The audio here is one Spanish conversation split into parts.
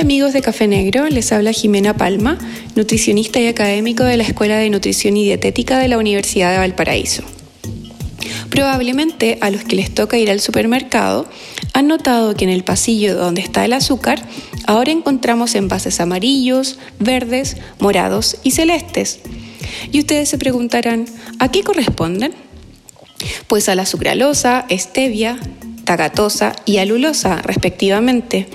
Amigos de Café Negro, les habla Jimena Palma, nutricionista y académico de la Escuela de Nutrición y Dietética de la Universidad de Valparaíso. Probablemente a los que les toca ir al supermercado han notado que en el pasillo donde está el azúcar ahora encontramos envases amarillos, verdes, morados y celestes. Y ustedes se preguntarán, ¿a qué corresponden? Pues a la sucralosa, stevia, tagatosa y alulosa, respectivamente,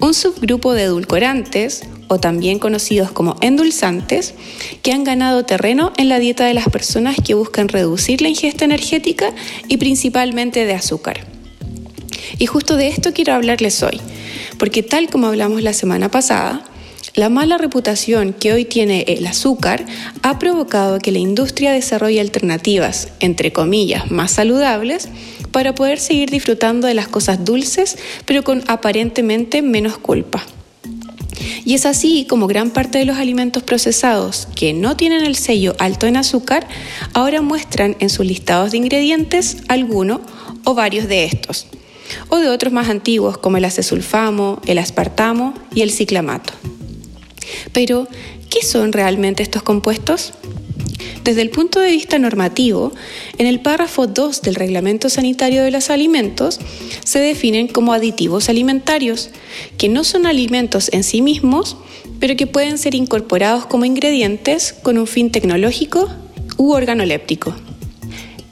un subgrupo de edulcorantes, o también conocidos como endulzantes, que han ganado terreno en la dieta de las personas que buscan reducir la ingesta energética y principalmente de azúcar. Y justo de esto quiero hablarles hoy, porque tal como hablamos la semana pasada, la mala reputación que hoy tiene el azúcar ha provocado que la industria desarrolle alternativas, entre comillas, más saludables, para poder seguir disfrutando de las cosas dulces, pero con aparentemente menos culpa. Y es así como gran parte de los alimentos procesados que no tienen el sello alto en azúcar ahora muestran en sus listados de ingredientes alguno o varios de estos, o de otros más antiguos como el acesulfamo, el aspartamo y el ciclamato. Pero, ¿qué son realmente estos compuestos? Desde el punto de vista normativo, en el párrafo 2 del Reglamento Sanitario de los Alimentos se definen como aditivos alimentarios, que no son alimentos en sí mismos, pero que pueden ser incorporados como ingredientes con un fin tecnológico u organoléptico.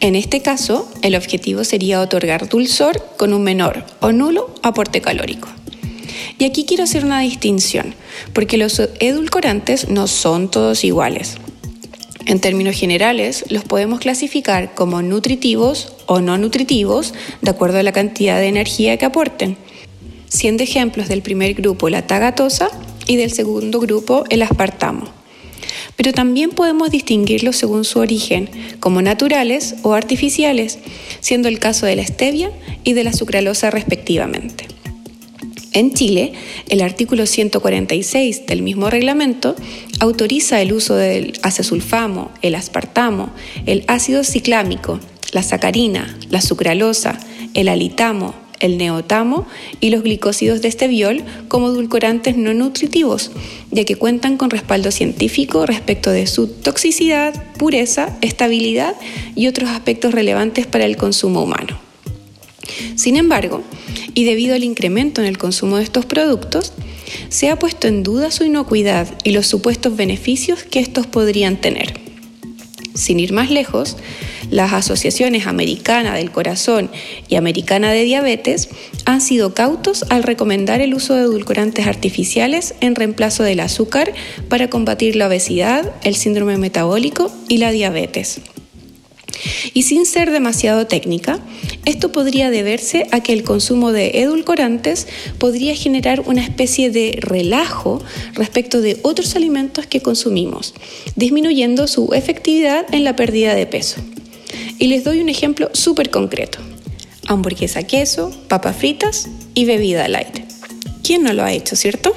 En este caso, el objetivo sería otorgar dulzor con un menor o nulo aporte calórico. Y aquí quiero hacer una distinción, porque los edulcorantes no son todos iguales. En términos generales, los podemos clasificar como nutritivos o no nutritivos de acuerdo a la cantidad de energía que aporten, siendo ejemplos del primer grupo la tagatosa y del segundo grupo el aspartamo. Pero también podemos distinguirlos según su origen, como naturales o artificiales, siendo el caso de la stevia y de la sucralosa respectivamente. En Chile, el artículo 146 del mismo reglamento autoriza el uso del acesulfamo, el aspartamo, el ácido ciclámico, la sacarina, la sucralosa, el alitamo, el neotamo y los glicósidos de esteviol como edulcorantes no nutritivos, ya que cuentan con respaldo científico respecto de su toxicidad, pureza, estabilidad y otros aspectos relevantes para el consumo humano. Sin embargo, y debido al incremento en el consumo de estos productos, se ha puesto en duda su inocuidad y los supuestos beneficios que estos podrían tener. Sin ir más lejos, las asociaciones Americana del Corazón y Americana de Diabetes han sido cautos al recomendar el uso de edulcorantes artificiales en reemplazo del azúcar para combatir la obesidad, el síndrome metabólico y la diabetes. Y sin ser demasiado técnica, esto podría deberse a que el consumo de edulcorantes podría generar una especie de relajo respecto de otros alimentos que consumimos, disminuyendo su efectividad en la pérdida de peso. Y les doy un ejemplo súper concreto. Hamburguesa queso, papas fritas y bebida light. ¿Quién no lo ha hecho, cierto?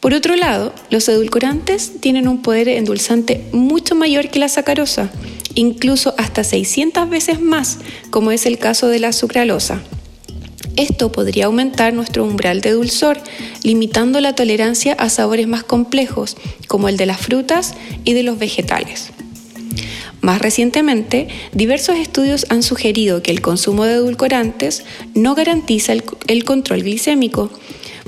Por otro lado, los edulcorantes tienen un poder endulzante mucho mayor que la sacarosa, incluso hasta 600 veces más, como es el caso de la sucralosa. Esto podría aumentar nuestro umbral de dulzor, limitando la tolerancia a sabores más complejos, como el de las frutas y de los vegetales. Más recientemente, diversos estudios han sugerido que el consumo de edulcorantes no garantiza el, control glicémico,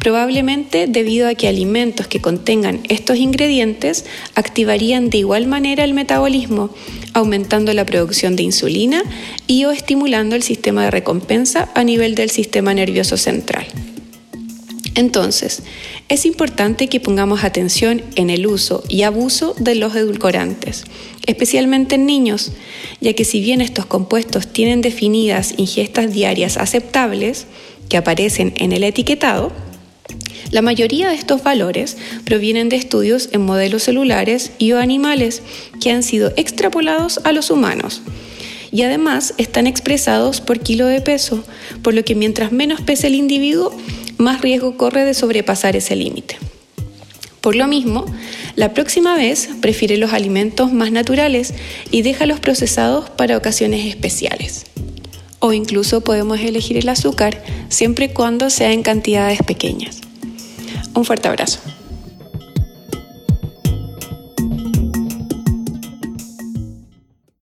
probablemente debido a que alimentos que contengan estos ingredientes activarían de igual manera el metabolismo, aumentando la producción de insulina y o estimulando el sistema de recompensa a nivel del sistema nervioso central. Entonces, es importante que pongamos atención en el uso y abuso de los edulcorantes, especialmente en niños, ya que si bien estos compuestos tienen definidas ingestas diarias aceptables, que aparecen en el etiquetado, la mayoría de estos valores provienen de estudios en modelos celulares y o animales que han sido extrapolados a los humanos. Y además están expresados por kilo de peso, por lo que mientras menos pese el individuo, más riesgo corre de sobrepasar ese límite. Por lo mismo, la próxima vez prefiere los alimentos más naturales y deja los procesados para ocasiones especiales. O incluso podemos elegir el azúcar siempre y cuando sea en cantidades pequeñas. Un fuerte abrazo.